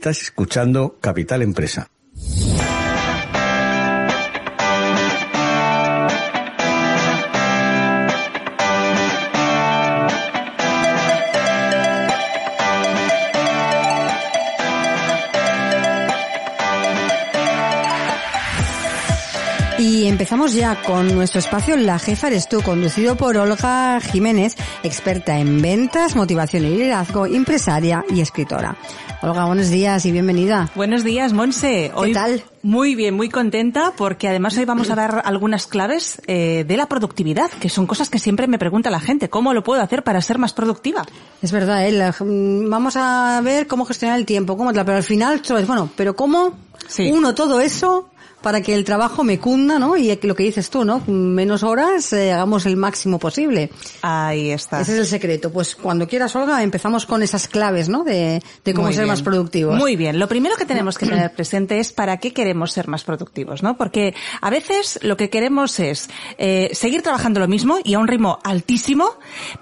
Estás escuchando Capital Empresa. Empezamos ya con nuestro espacio La Jefa eres tú, conducido por Olga Jiménez, experta en ventas, motivación y liderazgo, empresaria y escritora. Olga, buenos días y bienvenida. Buenos días, Monse. ¿Qué tal? Muy bien, muy contenta porque además hoy vamos a dar algunas claves eh, de la productividad, que son cosas que siempre me pregunta la gente. ¿Cómo lo puedo hacer para ser más productiva? Es verdad, ¿eh? La- mm, vamos a ver cómo gestionar el tiempo, cómo pero al final, bueno, pero cómo Sí. uno todo eso para que el trabajo me cunda, ¿no? Y lo que dices tú, ¿no? Menos horas, eh, hagamos el máximo posible. Ahí está. Ese es el secreto. Pues cuando quieras, Olga, empezamos con esas claves, ¿no? De, de cómo Muy ser bien. más productivos. Muy bien. Lo primero que tenemos que tener presente es para qué queremos ser más productivos, ¿no? Porque a veces lo que queremos es eh, seguir trabajando lo mismo y a un ritmo altísimo,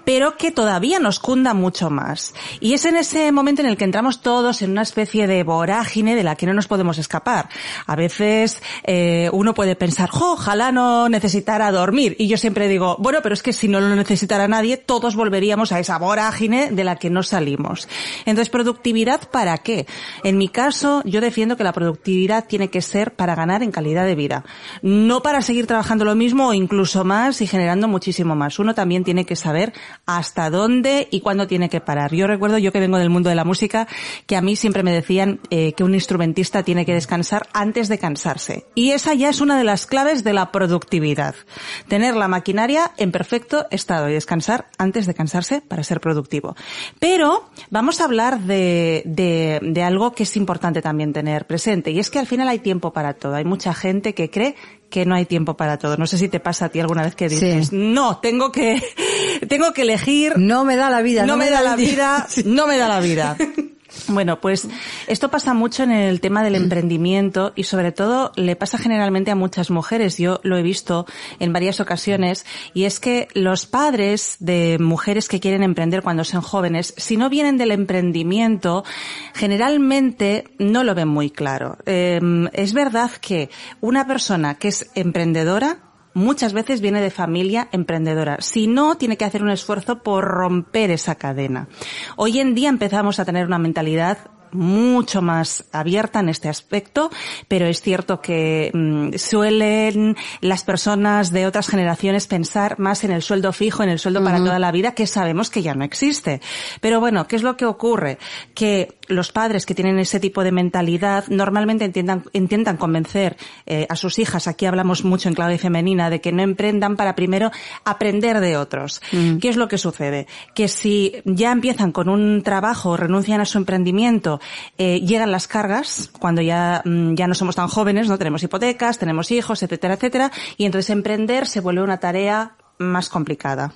pero que todavía nos cunda mucho más. Y es en ese momento en el que entramos todos en una especie de vorágine de la que no nos podemos escapar. A veces eh, uno puede pensar, "Jo, ojalá no necesitara dormir. Y yo siempre digo, bueno, pero es que si no lo necesitara nadie, todos volveríamos a esa vorágine de la que no salimos. Entonces, productividad para qué? En mi caso, yo defiendo que la productividad tiene que ser para ganar en calidad de vida. No para seguir trabajando lo mismo o incluso más y generando muchísimo más. Uno también tiene que saber hasta dónde y cuándo tiene que parar. Yo recuerdo, yo que vengo del mundo de la música, que a mí siempre me decían eh, que un instrumentista tiene que descansar antes de cansarse. Y esa ya es una de las claves de la productividad. Tener la maquinaria en perfecto estado y descansar antes de cansarse para ser productivo. Pero vamos a hablar de, de, de algo que es importante también tener presente y es que al final hay tiempo para todo. Hay mucha gente que cree que no hay tiempo para todo. No sé si te pasa a ti alguna vez que dices, Sí. no, tengo que, tengo que elegir, No me da la vida. no, me da la vida, Sí. no me da la vida. Bueno, pues esto pasa mucho en el tema del emprendimiento y sobre todo le pasa generalmente a muchas mujeres. Yo lo he visto en varias ocasiones y es que los padres de mujeres que quieren emprender cuando son jóvenes, si no vienen del emprendimiento, generalmente no lo ven muy claro. Eh, es verdad que una persona que es emprendedora muchas veces viene de familia emprendedora. Si no, tiene que hacer un esfuerzo por romper esa cadena. Hoy en día empezamos a tener una mentalidad mucho más abierta en este aspecto, pero es cierto que mm, suelen las personas de otras generaciones pensar más en el sueldo fijo, en el sueldo para toda la vida, que sabemos que ya no existe. Pero bueno, ¿qué es lo que ocurre? Que los padres que tienen ese tipo de mentalidad normalmente intentan, intentan convencer eh, a sus hijas, aquí hablamos mucho en clave femenina, de que no emprendan para primero aprender de otros. ¿Qué es lo que sucede? Que si ya empiezan con un trabajo, renuncian a su emprendimiento eh, llegan las cargas, cuando ya, mm, ya no somos tan jóvenes, no tenemos hipotecas, tenemos hijos, etcétera, etcétera, y entonces emprender se vuelve una tarea más complicada.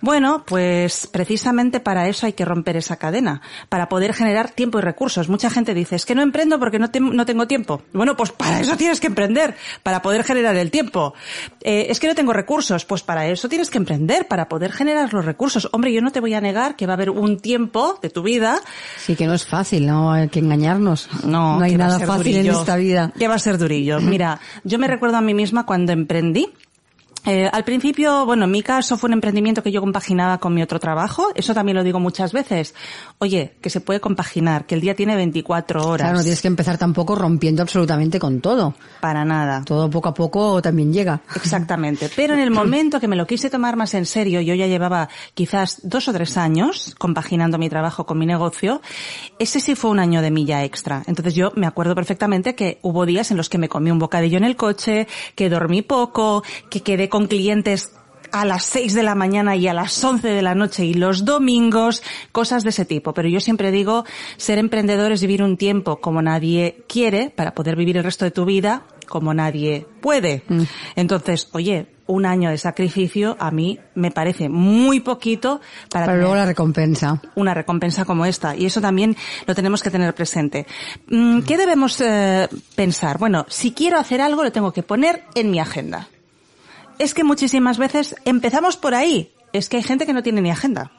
Bueno, pues precisamente para eso hay que romper esa cadena, para poder generar tiempo y recursos. Mucha gente dice, es que no emprendo porque no, no tengo tiempo. Bueno, pues para eso tienes que emprender, para poder generar el tiempo. Eh, es que no tengo recursos, pues para eso tienes que emprender, para poder generar los recursos. Hombre, yo no te voy a negar que va a haber un tiempo de tu vida. Sí, que no es fácil, no hay que engañarnos. No, no hay nada fácil en esta vida. Que va a ser durillo. Mira, yo me recuerdo a mí misma cuando emprendí, eh, al principio, bueno, en mi caso fue un emprendimiento que yo compaginaba con mi otro trabajo. Eso también lo digo muchas veces. Oye, que se puede compaginar, que el día tiene 24 horas. Claro, no tienes que empezar tampoco rompiendo absolutamente con todo. Para nada. Todo poco a poco también llega. Exactamente. Pero en el momento que me lo quise tomar más en serio, yo ya llevaba quizás dos o tres años compaginando mi trabajo con mi negocio, ese sí fue un año de milla extra. Entonces yo me acuerdo perfectamente que hubo días en los que me comí un bocadillo en el coche, que dormí poco, que quedé con clientes a las 6 de la mañana y a las 11 de la noche y los domingos, cosas de ese tipo. Pero yo siempre digo, ser emprendedor es vivir un tiempo como nadie quiere para poder vivir el resto de tu vida como nadie puede. Mm. Entonces, oye, un año de sacrificio a mí me parece muy poquito para, para luego la recompensa. Una recompensa como esta. Y eso también lo tenemos que tener presente. Mm, ¿Qué debemos eh, pensar? Bueno, si quiero hacer algo lo tengo que poner en mi agenda es que muchísimas veces empezamos por ahí. Es que hay gente que no tiene ni agenda.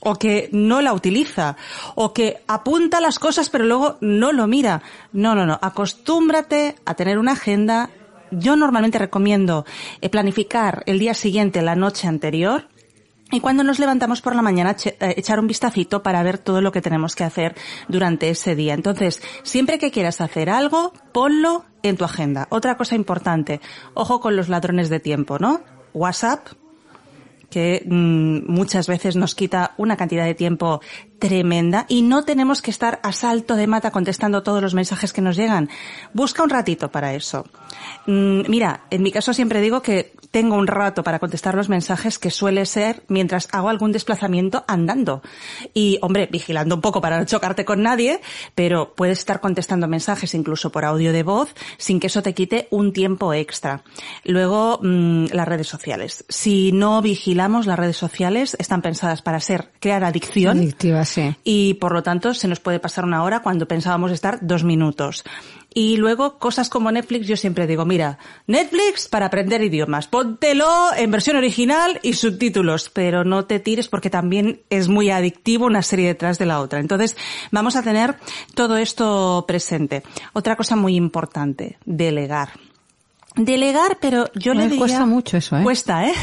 O que no la utiliza. O que apunta las cosas pero luego no lo mira. No, no, no. Acostúmbrate a tener una agenda. Yo normalmente recomiendo eh, planificar el día siguiente, la noche anterior, y cuando nos levantamos por la mañana, eh, echar un vistacito para ver todo lo que tenemos que hacer durante ese día. Entonces, siempre que quieras hacer algo, ponlo en tu agenda. Otra cosa importante, ojo con los ladrones de tiempo, ¿no? WhatsApp, que mm, muchas veces nos quita una cantidad de tiempo tremenda y no tenemos que estar a salto de mata contestando todos los mensajes que nos llegan. Busca un ratito para eso. Mm, mira, en mi caso siempre digo que tengo un rato para contestar los mensajes que suele ser mientras hago algún desplazamiento andando. Y, hombre, vigilando un poco para no chocarte con nadie, pero puedes estar contestando mensajes incluso por audio de voz sin que eso te quite un tiempo extra. Luego, mm, las redes sociales. Si no vigilamos, las redes sociales están pensadas para ser, crear adicción. Adictivas, sí. Y por lo tanto, se nos puede pasar una hora cuando pensábamos estar dos minutos. Y luego cosas como Netflix, yo siempre digo, mira, Netflix para aprender idiomas, póntelo en versión original y subtítulos, pero no te tires porque también es muy adictivo una serie detrás de la otra. Entonces, vamos a tener todo esto presente. Otra cosa muy importante, delegar. Delegar, pero yo le diría... Cuesta mucho eso, ¿eh? Cuesta, ¿eh?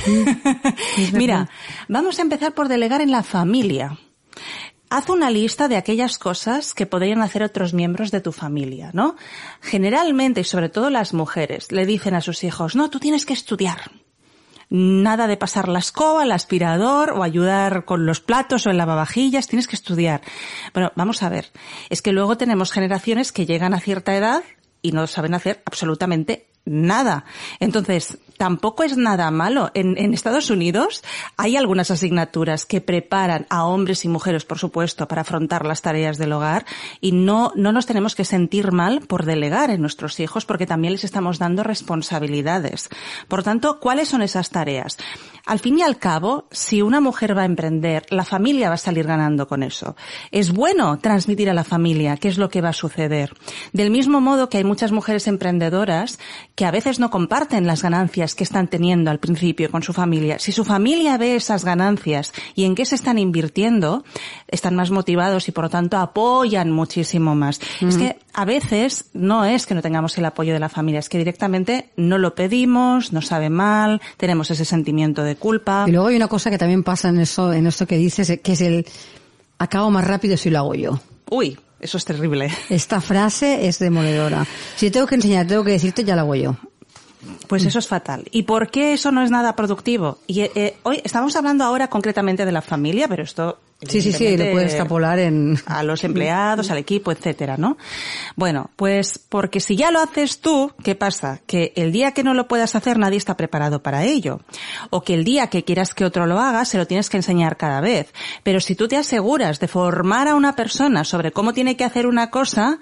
Mira, vamos a empezar por delegar en la familia. Haz una lista de aquellas cosas que podrían hacer otros miembros de tu familia, ¿no? Generalmente, y sobre todo las mujeres, le dicen a sus hijos, no, tú tienes que estudiar. Nada de pasar la escoba, el aspirador o ayudar con los platos o el lavavajillas, tienes que estudiar. Bueno, vamos a ver. Es que luego tenemos generaciones que llegan a cierta edad y no saben hacer absolutamente nada. Entonces, tampoco es nada malo. En, en, Estados Unidos hay algunas asignaturas que preparan a hombres y mujeres, por supuesto, para afrontar las tareas del hogar y no, no nos tenemos que sentir mal por delegar en nuestros hijos porque también les estamos dando responsabilidades. Por tanto, ¿cuáles son esas tareas? Al fin y al cabo, si una mujer va a emprender, la familia va a salir ganando con eso. Es bueno transmitir a la familia qué es lo que va a suceder. Del mismo modo que hay muchas mujeres emprendedoras que a veces no comparten las ganancias que están teniendo al principio con su familia. Si su familia ve esas ganancias y en qué se están invirtiendo, están más motivados y por lo tanto apoyan muchísimo más. Es que a veces no es que no tengamos el apoyo de la familia, es que directamente no lo pedimos, nos sabe mal, tenemos ese sentimiento de culpa. Y luego hay una cosa que también pasa en eso, en esto que dices, que es el acabo más rápido si lo hago yo. Uy, eso es terrible. Esta frase es demoledora. Si tengo que enseñar, tengo que decirte, ya lo hago yo. Pues eso es fatal. ¿Y por qué eso no es nada productivo? Y eh, hoy estamos hablando ahora concretamente de la familia, pero esto Sí, sí, sí, lo puede extrapolar en... A los empleados, al equipo, etcétera, ¿no? Bueno, pues porque si ya lo haces tú, ¿qué pasa? Que el día que no lo puedas hacer nadie está preparado para ello. O que el día que quieras que otro lo haga, se lo tienes que enseñar cada vez. Pero si tú te aseguras de formar a una persona sobre cómo tiene que hacer una cosa,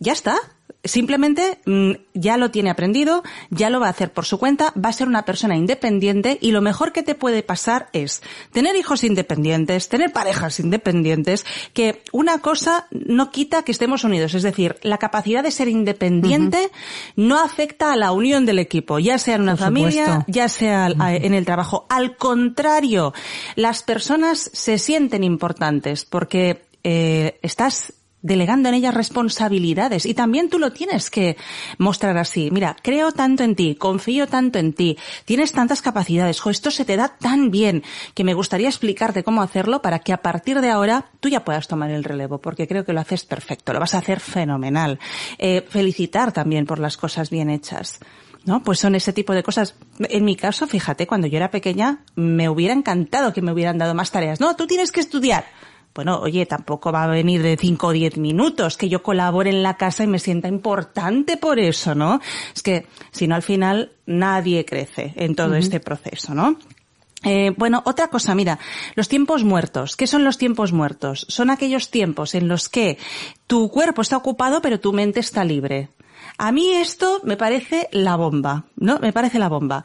ya está simplemente mm, ya lo tiene aprendido, ya lo va a hacer por su cuenta, va a ser una persona independiente y lo mejor que te puede pasar es tener hijos independientes, tener parejas independientes, que una cosa no quita que estemos unidos. Es decir, la capacidad de ser independiente no afecta a la unión del equipo, ya sea en una familia, ya sea en el trabajo. Al contrario, las personas se sienten importantes porque eh, estás delegando en ellas responsabilidades y también tú lo tienes que mostrar así. Mira, creo tanto en ti, confío tanto en ti, tienes tantas capacidades, esto se te da tan bien que me gustaría explicarte cómo hacerlo para que a partir de ahora tú ya puedas tomar el relevo, porque creo que lo haces perfecto, lo vas a hacer fenomenal. Eh, felicitar también por las cosas bien hechas. ¿no? Pues son ese tipo de cosas. En mi caso, fíjate, cuando yo era pequeña, me hubiera encantado que me hubieran dado más tareas. No, tú tienes que estudiar bueno, oye, tampoco va a venir de 5 o 10 minutos, que yo colabore en la casa y me sienta importante por eso, ¿no? Es que, si no, al final nadie crece en todo este proceso, ¿no? Eh, bueno, otra cosa, mira, los tiempos muertos. ¿Qué son los tiempos muertos? Son aquellos tiempos en los que tu cuerpo está ocupado pero tu mente está libre. A mí esto me parece la bomba, ¿no? Me parece la bomba.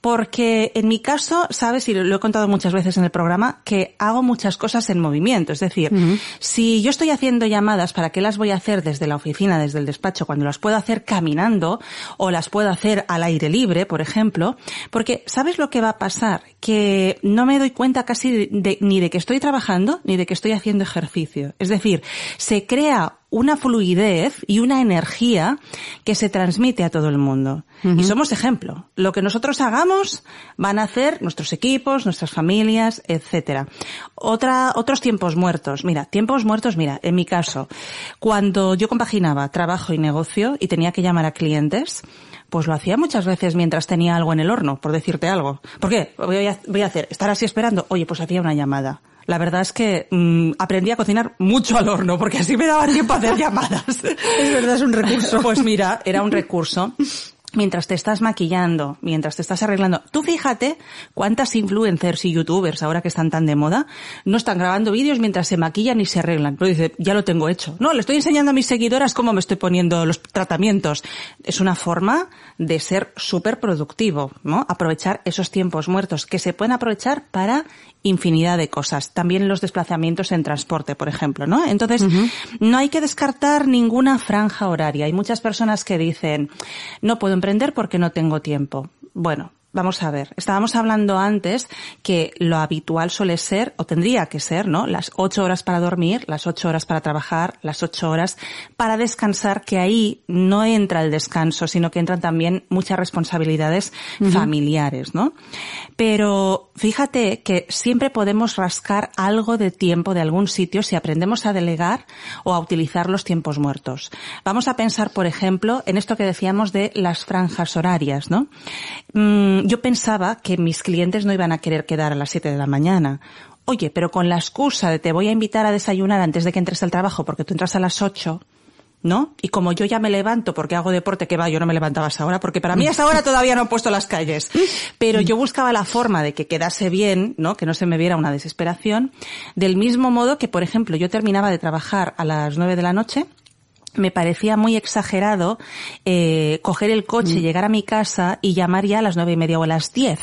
Porque en mi caso, sabes, y lo he contado muchas veces en el programa, que hago muchas cosas en movimiento. Es decir, si yo estoy haciendo llamadas, ¿para qué las voy a hacer desde la oficina, desde el despacho, cuando las puedo hacer caminando o las puedo hacer al aire libre, por ejemplo? Porque, ¿sabes lo que va a pasar? Que no me doy cuenta casi ni de que estoy trabajando, ni de que estoy haciendo ejercicio. Es decir, se crea una fluidez y una energía que se transmite a todo el mundo. Y somos ejemplo. Lo que nosotros hagamos van a hacer nuestros equipos, nuestras familias, etcétera. Otra, otros tiempos muertos. Mira, tiempos muertos, mira, en mi caso, cuando yo compaginaba trabajo y negocio y tenía que llamar a clientes, pues lo hacía muchas veces mientras tenía algo en el horno, por decirte algo. ¿Por qué? Voy a, voy a hacer, estar así esperando. Oye, pues hacía una llamada la verdad es que mm, aprendí a cocinar mucho al horno, porque así me daba tiempo a hacer llamadas. es verdad, es un recurso. Pues mira, era un recurso mientras te estás maquillando, mientras te estás arreglando. Tú fíjate cuántas influencers y youtubers ahora que están tan de moda no están grabando vídeos mientras se maquillan y se arreglan. Pero dice, ya lo tengo hecho. No, le estoy enseñando a mis seguidoras cómo me estoy poniendo los tratamientos. Es una forma de ser súper productivo, ¿no? Aprovechar esos tiempos muertos que se pueden aprovechar para infinidad de cosas. También los desplazamientos en transporte, por ejemplo, ¿no? Entonces, no hay que descartar ninguna franja horaria. Hay muchas personas que dicen, no puedo emprender porque no tengo tiempo. Bueno, Vamos a ver, estábamos hablando antes que lo habitual suele ser, o tendría que ser, ¿no? Las ocho horas para dormir, las ocho horas para trabajar, las ocho horas para descansar, que ahí no entra el descanso, sino que entran también muchas responsabilidades familiares, ¿no? Pero fíjate que siempre podemos rascar algo de tiempo de algún sitio si aprendemos a delegar o a utilizar los tiempos muertos. Vamos a pensar, por ejemplo, en esto que decíamos de las franjas horarias, ¿no? Mm, yo pensaba que mis clientes no iban a querer quedar a las 7 de la mañana. Oye, pero con la excusa de te voy a invitar a desayunar antes de que entres al trabajo porque tú entras a las 8, ¿no? Y como yo ya me levanto porque hago deporte, que va, yo no me levantaba hasta ahora, porque para mí hasta ahora todavía no he puesto las calles. Pero yo buscaba la forma de que quedase bien, ¿no? Que no se me viera una desesperación. Del mismo modo que, por ejemplo, yo terminaba de trabajar a las 9 de la noche, me parecía muy exagerado eh, coger el coche, mm. llegar a mi casa y llamar ya a las nueve y media o a las diez.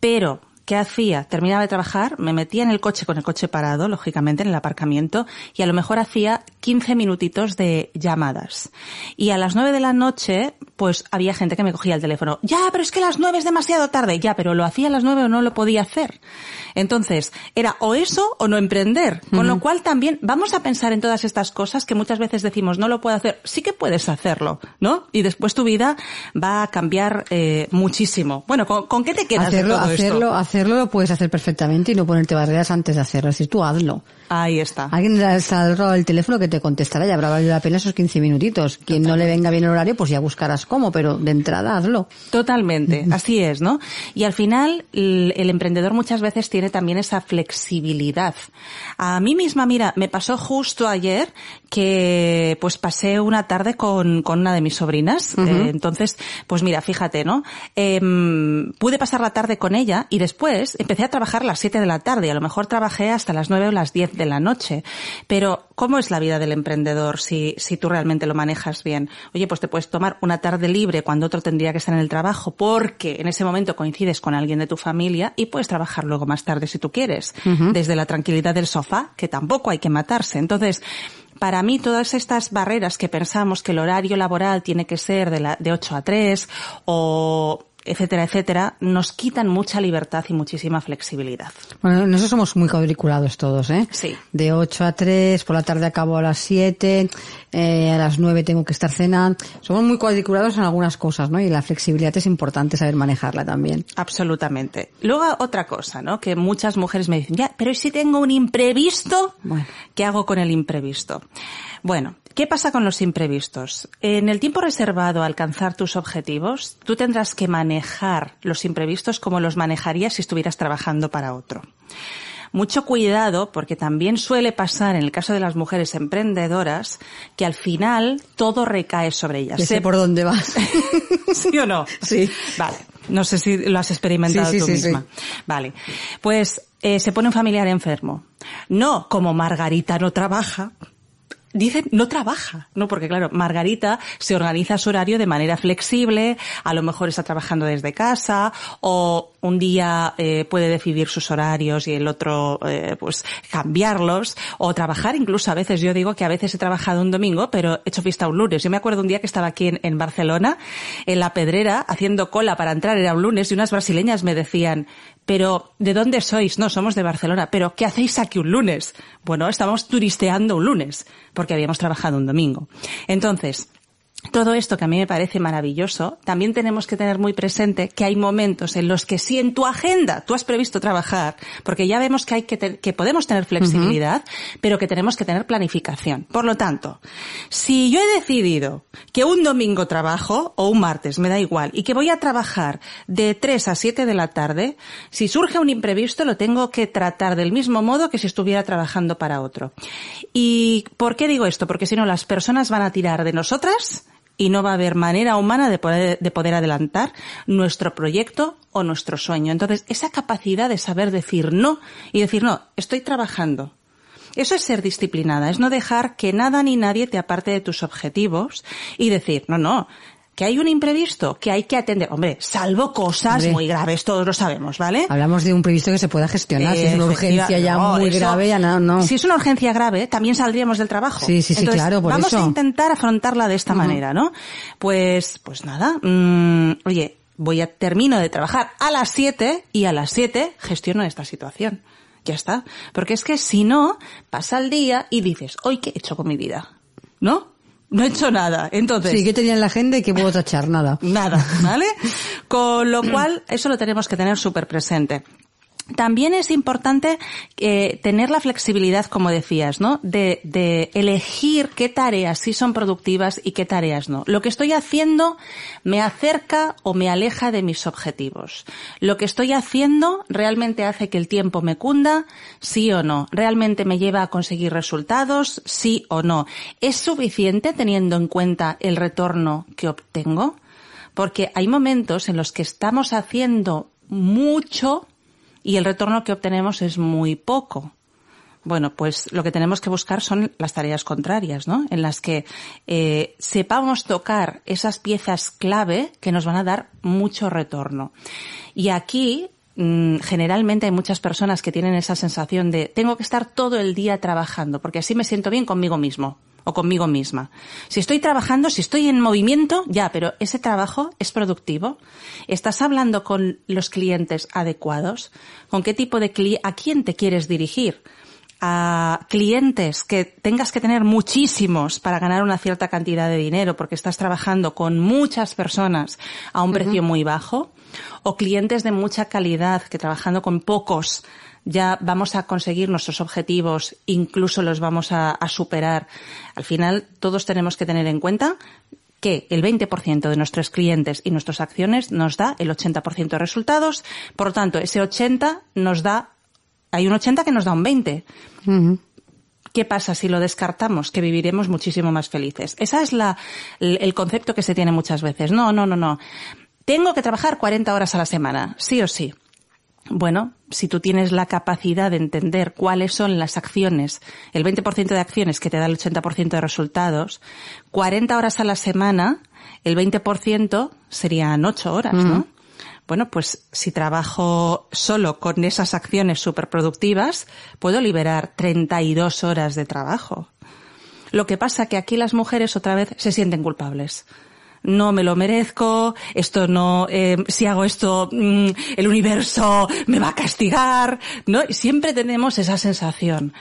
Pero ¿Qué hacía? Terminaba de trabajar, me metía en el coche con el coche parado, lógicamente, en el aparcamiento, y a lo mejor hacía 15 minutitos de llamadas. Y a las 9 de la noche, pues había gente que me cogía el teléfono. Ya, pero es que las 9 es demasiado tarde. Ya, pero lo hacía a las 9 o no lo podía hacer. Entonces, era o eso o no emprender. Con lo cual también vamos a pensar en todas estas cosas que muchas veces decimos, no lo puedo hacer. Sí que puedes hacerlo, ¿no? Y después tu vida va a cambiar eh, muchísimo. Bueno, ¿con, qué te quedas hacerlo, de todo hacerlo, esto? Hacerlo lo puedes hacer perfectamente y no ponerte barreras antes de hacerlo. Es decir, tú hazlo. Ahí está. Alguien saldrá el teléfono que te contestará y habrá valido la pena esos 15 minutitos. Quien no le venga bien el horario, pues ya buscarás cómo, pero de entrada hazlo. Totalmente, así es, ¿no? Y al final, el, el emprendedor muchas veces tiene también esa flexibilidad. A mí misma, mira, me pasó justo ayer que pues pasé una tarde con, con una de mis sobrinas. Eh, entonces, pues mira, fíjate, ¿no? Em, pude pasar la tarde con ella y después empecé a trabajar a las 7 de la tarde y a lo mejor trabajé hasta las 9 o las 10 de la noche. Pero, ¿cómo es la vida del emprendedor si, si tú realmente lo manejas bien? Oye, pues te puedes tomar una tarde libre cuando otro tendría que estar en el trabajo porque en ese momento coincides con alguien de tu familia y puedes trabajar luego más tarde si tú quieres. Desde la tranquilidad del sofá, que tampoco hay que matarse. Entonces, para mí todas estas barreras que pensamos que el horario laboral tiene que ser de, la, de 8 a 3 o etcétera, etcétera, nos quitan mucha libertad y muchísima flexibilidad. Bueno, nosotros somos muy cuadriculados todos, ¿eh? Sí. De 8 a 3, por la tarde acabo a las 7, eh, a las 9 tengo que estar cenando. Somos muy cuadriculados en algunas cosas, ¿no? Y la flexibilidad es importante saber manejarla también. Absolutamente. Luego otra cosa, ¿no? Que muchas mujeres me dicen, ya, pero ¿y si tengo un imprevisto? Bueno. ¿Qué hago con el imprevisto? Bueno, ¿qué pasa con los imprevistos? En el tiempo reservado a alcanzar tus objetivos, tú tendrás que manejar los imprevistos como los manejarías si estuvieras trabajando para otro. Mucho cuidado porque también suele pasar en el caso de las mujeres emprendedoras que al final todo recae sobre ellas. Ya sé por dónde vas. ¿Sí o no? Sí. Vale. No sé si lo has experimentado Sí, sí, tú sí, misma. Vale. Pues eh, se pone un familiar enfermo. No, como Margarita no trabaja, Dicen, no trabaja, ¿no? Porque claro, Margarita se organiza su horario de manera flexible, a lo mejor está trabajando desde casa, o un día eh, puede decidir sus horarios y el otro, eh, pues, cambiarlos, o trabajar incluso a veces, yo digo que a veces he trabajado un domingo, pero he hecho fiesta un lunes. Yo me acuerdo un día que estaba aquí en, en Barcelona, en la pedrera, haciendo cola para entrar, era un lunes, y unas brasileñas me decían, pero ¿de dónde sois? No, somos de Barcelona. Pero ¿qué hacéis aquí un lunes? Bueno, estábamos turisteando un lunes, porque habíamos trabajado un domingo. Entonces, todo esto que a mí me parece maravilloso, también tenemos que tener muy presente que hay momentos en los que si en tu agenda tú has previsto trabajar, porque ya vemos que hay que, te- que podemos tener flexibilidad, pero que tenemos que tener planificación. Por lo tanto, si yo he decidido que un domingo trabajo o un martes, me da igual, y que voy a trabajar de 3 a 7 de la tarde, si surge un imprevisto lo tengo que tratar del mismo modo que si estuviera trabajando para otro. ¿Y por qué digo esto? Porque si no las personas van a tirar de nosotras y no va a haber manera humana de poder, de poder adelantar nuestro proyecto o nuestro sueño. Entonces, esa capacidad de saber decir no y decir no, estoy trabajando. Eso es ser disciplinada, es no dejar que nada ni nadie te aparte de tus objetivos y decir, no, no, que hay un imprevisto, que hay que atender. Hombre, salvo cosas Hombre. muy graves, todos lo sabemos, ¿vale? Hablamos de un previsto que se pueda gestionar. si es una urgencia ya no, muy eso- grave, ya no, no. Si es una urgencia grave, también saldríamos del trabajo. Sí, sí, sí, Entonces, claro, por vamos eso. a intentar afrontarla de esta manera, ¿no? Pues, pues nada, mm, oye, voy a, termino de trabajar a las 7 y a las 7 gestiono esta situación. Ya está. Porque es que si no, pasa el día y dices, hoy qué he hecho con mi vida. ¿No? No he hecho nada. Entonces, Sí, que tenía en la agenda y que puedo tachar nada. Nada, ¿vale? Con lo cual, eso lo tenemos que tener súper presente. También es importante eh, tener la flexibilidad, como decías, ¿no? De, de elegir qué tareas sí son productivas y qué tareas no. Lo que estoy haciendo me acerca o me aleja de mis objetivos. Lo que estoy haciendo realmente hace que el tiempo me cunda, sí o no. Realmente me lleva a conseguir resultados, sí o no. ¿Es suficiente teniendo en cuenta el retorno que obtengo? Porque hay momentos en los que estamos haciendo mucho y el retorno que obtenemos es muy poco. Bueno, pues lo que tenemos que buscar son las tareas contrarias, ¿no? En las que eh, sepamos tocar esas piezas clave que nos van a dar mucho retorno. Y aquí, mm, generalmente hay muchas personas que tienen esa sensación de tengo que estar todo el día trabajando, porque así me siento bien conmigo mismo o conmigo misma. Si estoy trabajando, si estoy en movimiento, ya, pero ese trabajo es productivo. ¿Estás hablando con los clientes adecuados? ¿Con qué tipo de cli a quién te quieres dirigir? a clientes que tengas que tener muchísimos para ganar una cierta cantidad de dinero porque estás trabajando con muchas personas a un precio muy bajo, o clientes de mucha calidad que trabajando con pocos ya vamos a conseguir nuestros objetivos, incluso los vamos a, a superar. Al final, todos tenemos que tener en cuenta que el 20% de nuestros clientes y nuestras acciones nos da el 80% de resultados. Por lo tanto, ese 80 nos da hay un 80 que nos da un 20. ¿Qué pasa si lo descartamos? Que viviremos muchísimo más felices. Esa es la, el concepto que se tiene muchas veces. No, no, no, no. Tengo que trabajar 40 horas a la semana, sí o sí. Bueno, si tú tienes la capacidad de entender cuáles son las acciones, el 20% de acciones que te da el 80% de resultados, 40 horas a la semana, el 20% serían 8 horas, ¿no? Bueno, pues si trabajo solo con esas acciones superproductivas, puedo liberar 32 horas de trabajo. Lo que pasa que aquí las mujeres otra vez se sienten culpables no me lo merezco, esto no, eh, si hago esto, mm, el universo me va a castigar, ¿no? Y siempre tenemos esa sensación.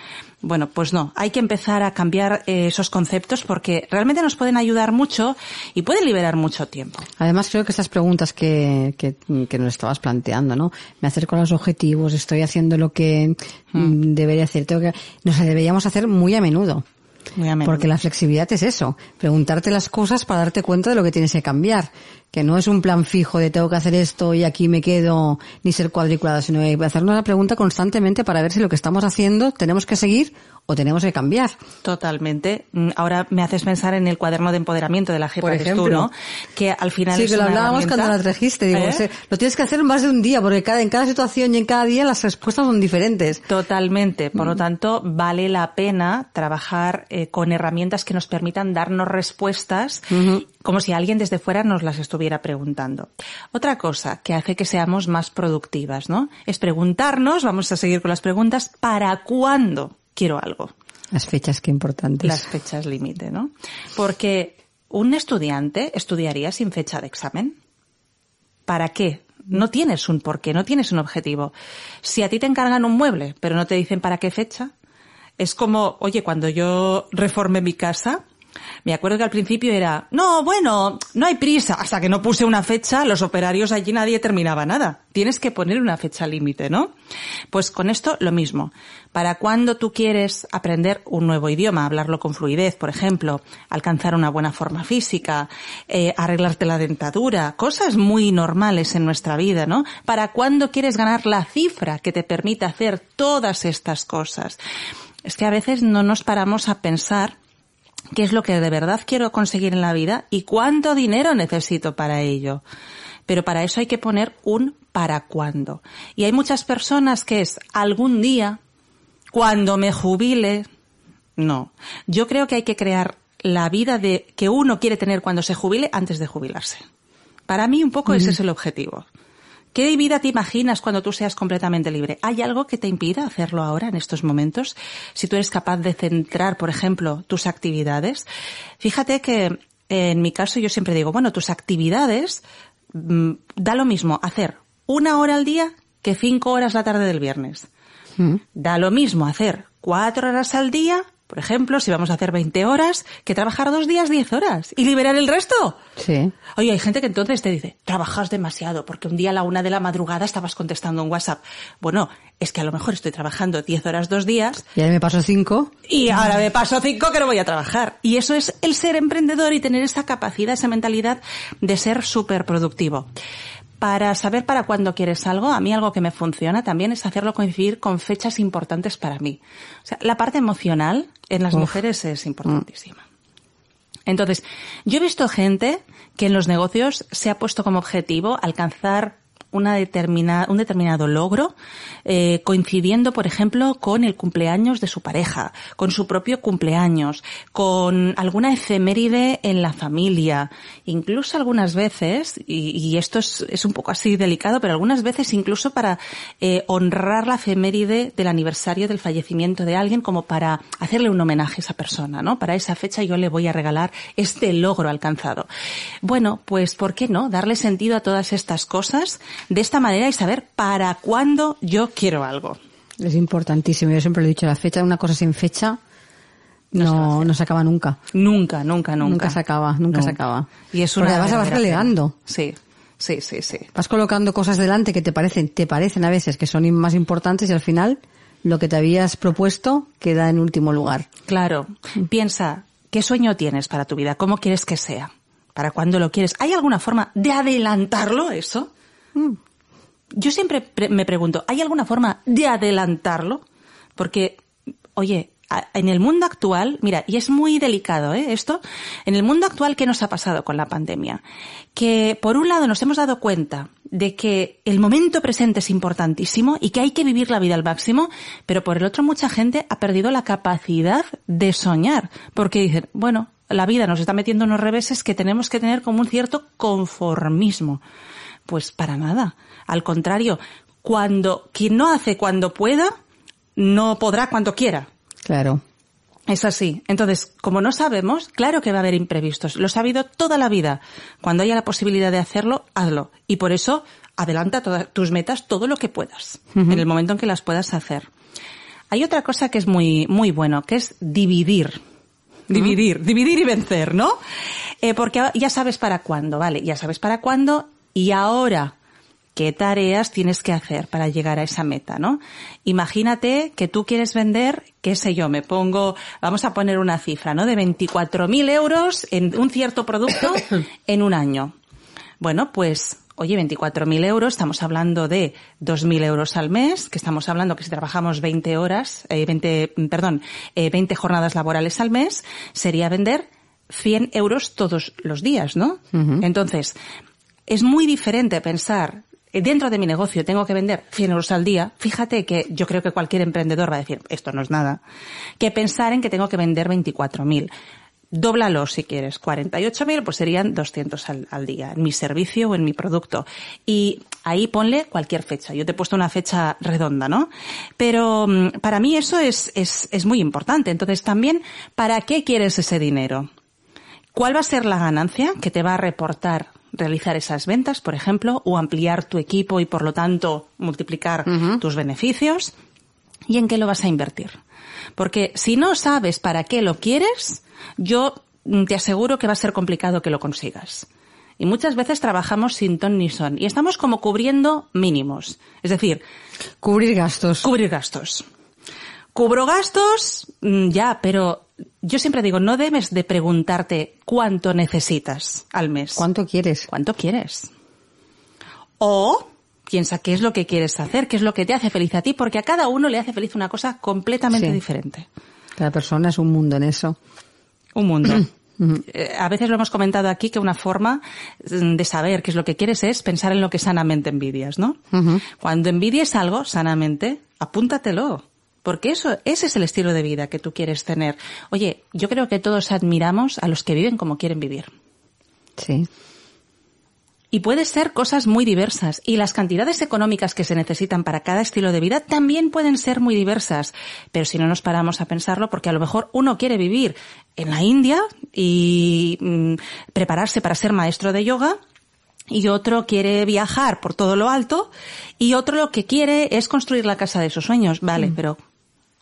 Bueno, pues no, hay que empezar a cambiar eh, esos conceptos porque realmente nos pueden ayudar mucho y pueden liberar mucho tiempo. Además, creo que estas preguntas que, que, que nos estabas planteando, ¿no? Me acerco a los objetivos, estoy haciendo lo que mm. debería hacer, tengo que, nos deberíamos hacer muy a menudo. Porque la flexibilidad es eso, preguntarte las cosas para darte cuenta de lo que tienes que cambiar, que no es un plan fijo de tengo que hacer esto y aquí me quedo, ni ser cuadriculada, sino hacernos la pregunta constantemente para ver si lo que estamos haciendo tenemos que seguir o tenemos que cambiar. Totalmente. Mm, ahora me haces pensar en el cuaderno de empoderamiento de la jefa de tú, ¿no? Que al final Sí, que lo hablábamos cuando la trajiste. Digo, ¿Eh? lo tienes que hacer más de un día, porque cada, en cada situación y en cada día las respuestas son diferentes. Totalmente. Por lo mm. tanto, vale la pena trabajar eh, con herramientas que nos permitan darnos respuestas como si alguien desde fuera nos las estuviera preguntando. Otra cosa que hace que seamos más productivas, ¿no? Es preguntarnos, vamos a seguir con las preguntas, ¿para cuándo? Quiero algo. Las fechas, qué importantes. Las fechas límite, ¿no? Porque un estudiante estudiaría sin fecha de examen. ¿Para qué? No tienes un porqué, no tienes un objetivo. Si a ti te encargan un mueble, pero no te dicen para qué fecha, es como, oye, cuando yo reformé mi casa, me acuerdo que al principio era, no, bueno, no hay prisa. Hasta que no puse una fecha, los operarios allí nadie terminaba nada. Tienes que poner una fecha límite, ¿no? Pues con esto lo mismo. Para cuando tú quieres aprender un nuevo idioma, hablarlo con fluidez, por ejemplo, alcanzar una buena forma física, eh, arreglarte la dentadura, cosas muy normales en nuestra vida, ¿no? Para cuando quieres ganar la cifra que te permita hacer todas estas cosas. Es que a veces no nos paramos a pensar qué es lo que de verdad quiero conseguir en la vida y cuánto dinero necesito para ello. Pero para eso hay que poner un para cuándo. Y hay muchas personas que es algún día, cuando me jubile. No. Yo creo que hay que crear la vida de que uno quiere tener cuando se jubile antes de jubilarse. Para mí un poco ese es el objetivo. ¿Qué vida te imaginas cuando tú seas completamente libre? ¿Hay algo que te impida hacerlo ahora, en estos momentos? Si tú eres capaz de centrar, por ejemplo, tus actividades. Fíjate que en mi caso yo siempre digo, bueno, tus actividades mm, da lo mismo hacer una hora al día que cinco horas la tarde del viernes. Mm. Da lo mismo hacer cuatro horas al día por ejemplo, si vamos a hacer 20 horas, que trabajar dos días 10 horas y liberar el resto. Sí. Oye, hay gente que entonces te dice, trabajas demasiado porque un día a la una de la madrugada estabas contestando un WhatsApp. Bueno, es que a lo mejor estoy trabajando 10 horas dos días. Y ahora me paso cinco. Y ahora me paso cinco que no voy a trabajar. Y eso es el ser emprendedor y tener esa capacidad, esa mentalidad de ser súper productivo para saber para cuándo quieres algo, a mí algo que me funciona también es hacerlo coincidir con fechas importantes para mí. O sea, la parte emocional en las mujeres es importantísima. Entonces, yo he visto gente que en los negocios se ha puesto como objetivo alcanzar una determinada, un determinado logro, eh, coincidiendo, por ejemplo, con el cumpleaños de su pareja, con su propio cumpleaños, con alguna efeméride en la familia, incluso algunas veces, y, esto es, es, un poco así delicado, pero algunas veces incluso para eh, honrar la efeméride del aniversario del fallecimiento de alguien, como para hacerle un homenaje a esa persona, ¿no? Para esa fecha yo le voy a regalar este logro alcanzado. Bueno, pues ¿por qué no? Darle sentido a todas estas cosas de esta manera y saber para cuándo yo quiero algo. Es importantísimo. Yo siempre lo he dicho, la fecha, una cosa sin fecha no, no se acaba nunca. Nunca, nunca, nunca. Nunca se acaba, nunca se acaba. Y es Porque una además la vas relegando. Sí, sí, sí, sí. Vas colocando cosas delante que te parecen, te parecen a veces que son más importantes y al final lo que te habías propuesto queda en último lugar. Claro. Piensa, ¿qué sueño tienes para tu vida? ¿Cómo quieres que sea? ¿Para cuándo lo quieres? ¿Hay alguna forma de adelantarlo eso? Mm. Yo siempre pre- me pregunto, ¿hay alguna forma de adelantarlo? Porque, oye, en el mundo actual, mira, y es muy delicado ¿eh? esto, en el mundo actual, ¿qué nos ha pasado con la pandemia? Que por un lado nos hemos dado cuenta de que el momento presente es importantísimo y que hay que vivir la vida al máximo, pero por el otro mucha gente ha perdido la capacidad de soñar, porque dicen, bueno, la vida nos está metiendo unos reveses que tenemos que tener como un cierto conformismo. Pues para nada. Al contrario, cuando quien no hace cuando pueda, no podrá cuando quiera. Claro. Es así. Entonces, como no sabemos, claro que va a haber imprevistos. Lo he sabido toda la vida. Cuando haya la posibilidad de hacerlo, hazlo. Y por eso, adelanta todas tus metas todo lo que puedas, en el momento en que las puedas hacer. Hay otra cosa que es muy, muy bueno, que es dividir. Dividir, dividir y vencer, ¿no? Eh, porque ya sabes para cuándo, ¿vale? Ya sabes para cuándo y ahora qué tareas tienes que hacer para llegar a esa meta, ¿no? Imagínate que tú quieres vender, qué sé yo, me pongo, vamos a poner una cifra, ¿no? De 24.000 euros en un cierto producto en un año. Bueno, pues, oye, 24.000 euros, estamos hablando de 2.000 euros al mes, que estamos hablando que si trabajamos 20 horas, eh, 20, perdón, eh, 20 jornadas laborales al mes, sería vender 100 euros todos los días, ¿no? Entonces, es muy diferente pensar eh, dentro de mi negocio tengo que vender 100 euros al día, fíjate que yo creo que cualquier emprendedor va a decir, esto no es nada, que pensar en que tengo que vender 24.000. Dóblalo si quieres, 48.000 pues serían 200 al, al día, en mi servicio o en mi producto. Y ahí ponle cualquier fecha. Yo te he puesto una fecha redonda, ¿no? Pero mm, para mí eso es, es, es muy importante. Entonces también, ¿para qué quieres ese dinero? ¿Cuál va a ser la ganancia que te va a reportar realizar esas ventas, por ejemplo, o ampliar tu equipo y por lo tanto multiplicar tus beneficios? ¿Y en qué lo vas a invertir? Porque si no sabes para qué lo quieres, yo te aseguro que va a ser complicado que lo consigas. Y muchas veces trabajamos sin ton ni son. Y estamos como cubriendo mínimos. Es decir, Cubrir gastos. cubrir gastos. Cubro gastos, mm, ya, pero yo siempre digo, no debes de preguntarte cuánto necesitas al mes. ¿Cuánto quieres? ¿Cuánto quieres? O piensa qué es lo que quieres hacer, qué es lo que te hace feliz a ti, porque a cada uno le hace feliz una cosa completamente Sí. diferente. Cada persona es un mundo en eso. Un mundo. Eh, A veces lo hemos comentado aquí que una forma mm, de saber qué es lo que quieres es pensar en lo que sanamente envidias, ¿no? Cuando envidies algo sanamente, apúntatelo. Porque eso, ese es el estilo de vida que tú quieres tener. Oye, yo creo que todos admiramos a los que viven como quieren vivir. Sí. Y puede ser cosas muy diversas. Y las cantidades económicas que se necesitan para cada estilo de vida también pueden ser muy diversas. Pero si no nos paramos a pensarlo, porque a lo mejor uno quiere vivir en la India y mm, prepararse para ser maestro de yoga, y otro quiere viajar por todo lo alto, y otro lo que quiere es construir la casa de sus sueños. Vale, pero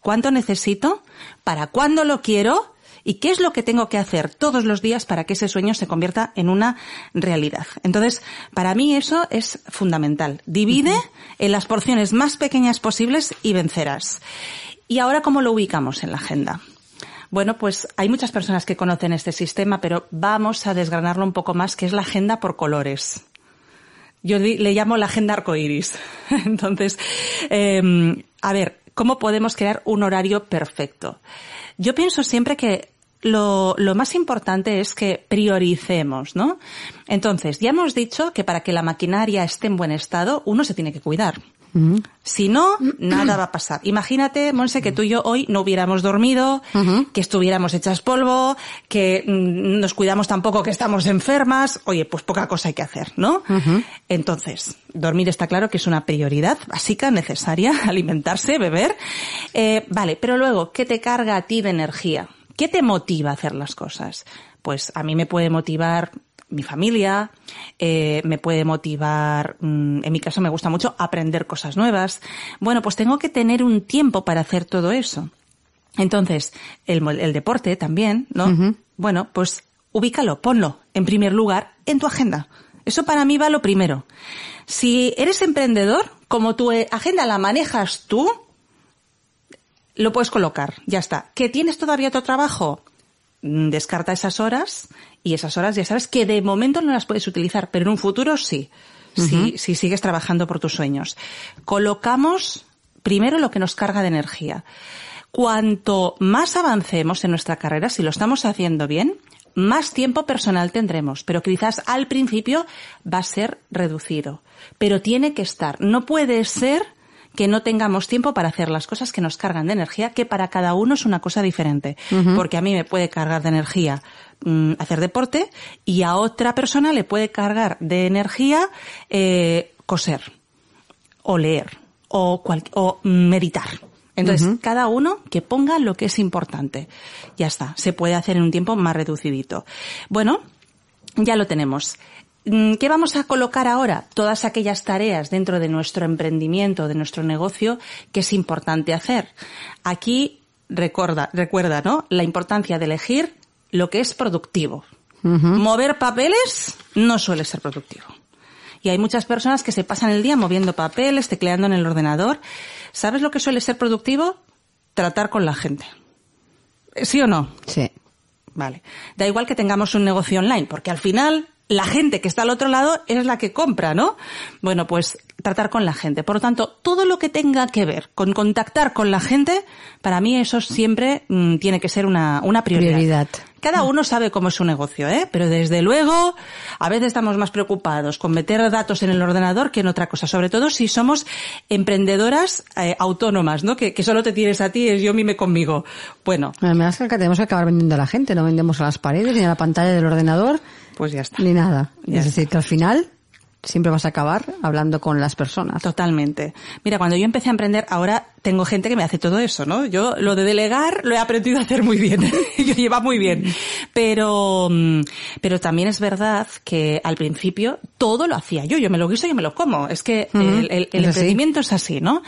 ¿cuánto necesito? ¿Para cuándo lo quiero? ¿Y qué es lo que tengo que hacer todos los días para que ese sueño se convierta en una realidad? Entonces, para mí eso es fundamental. Divide en las porciones más pequeñas posibles y vencerás. ¿Y ahora cómo lo ubicamos en la agenda? Bueno, pues hay muchas personas que conocen este sistema, pero vamos a desgranarlo un poco más, que es la agenda por colores. Yo le llamo la agenda arcoiris. Entonces, eh, a ver, ¿cómo podemos crear un horario perfecto? Yo pienso siempre que lo, más importante es que prioricemos, ¿no? Entonces, ya hemos dicho que para que la maquinaria esté en buen estado, uno se tiene que cuidar. Si no, nada va a pasar. Imagínate, Monse, que tú y yo hoy no hubiéramos dormido, que estuviéramos hechas polvo, que mm, nos cuidamos tampoco que estamos enfermas. Oye, pues poca cosa hay que hacer, ¿no? Entonces, dormir está claro que es una prioridad básica, necesaria, alimentarse, beber. Eh, vale, pero luego, ¿qué te carga a ti de energía? ¿Qué te motiva a hacer las cosas? Pues a mí me puede motivar mi familia, eh, me puede motivar, mm, en mi caso me gusta mucho aprender cosas nuevas. Bueno, pues tengo que tener un tiempo para hacer todo eso. Entonces, el, el deporte también, ¿no? Bueno, pues ubícalo, ponlo en primer lugar en tu agenda. Eso para mí va lo primero. Si eres emprendedor, como tu eh, agenda la manejas tú, lo puedes colocar, ya está. ¿Que tienes todavía otro trabajo? Mm, descarta esas horas y esas horas ya sabes que de momento no las puedes utilizar, pero en un futuro sí, si, si sigues trabajando por tus sueños. Colocamos primero lo que nos carga de energía. Cuanto más avancemos en nuestra carrera, si lo estamos haciendo bien, más tiempo personal tendremos, pero quizás al principio va a ser reducido. Pero tiene que estar. No puede ser que no tengamos tiempo para hacer las cosas que nos cargan de energía, que para cada uno es una cosa diferente. Porque a mí me puede cargar de energía mm, hacer deporte y a otra persona le puede cargar de energía eh, coser o leer o, o meditar. Entonces, cada uno que ponga lo que es importante. Ya está, se puede hacer en un tiempo más reducidito. Bueno, ya lo tenemos. Mm, ¿Qué vamos a colocar ahora? Todas aquellas tareas dentro de nuestro emprendimiento, de nuestro negocio, que es importante hacer. Aquí recuerda, recuerda, ¿no? La importancia de elegir lo que es productivo. Mover papeles no suele ser productivo. Y hay muchas personas que se pasan el día moviendo papeles, tecleando en el ordenador. ¿Sabes lo que suele ser productivo? Tratar con la gente. ¿Sí o no? Sí. Vale. Da igual que tengamos un negocio online, porque al final la gente que está al otro lado es la que compra, ¿no? Bueno, pues tratar con la gente. Por lo tanto, todo lo que tenga que ver con contactar con la gente, para mí eso siempre mm, tiene que ser una, una prioridad. Prioridad. Cada uno sabe cómo es su negocio, ¿eh? Pero desde luego, a veces estamos más preocupados con meter datos en el ordenador que en otra cosa. Sobre todo si somos emprendedoras eh, autónomas, ¿no? Que, que, solo te tienes a ti, es yo mime conmigo. Bueno. Además que tenemos que acabar vendiendo a la gente, no vendemos a las paredes ni a la pantalla del ordenador. Pues ya está. Ni nada. Ya es está. decir, que al final siempre vas a acabar hablando con las personas. Totalmente. Mira, cuando yo empecé a emprender, ahora tengo gente que me hace todo eso, ¿no? Yo lo de delegar lo he aprendido a hacer muy bien. yo lleva muy bien. Pero, mm, pero también es verdad que al principio todo lo hacía yo. Yo me lo guiso y me lo como. Es que el, el- el Es así. emprendimiento es así, ¿no?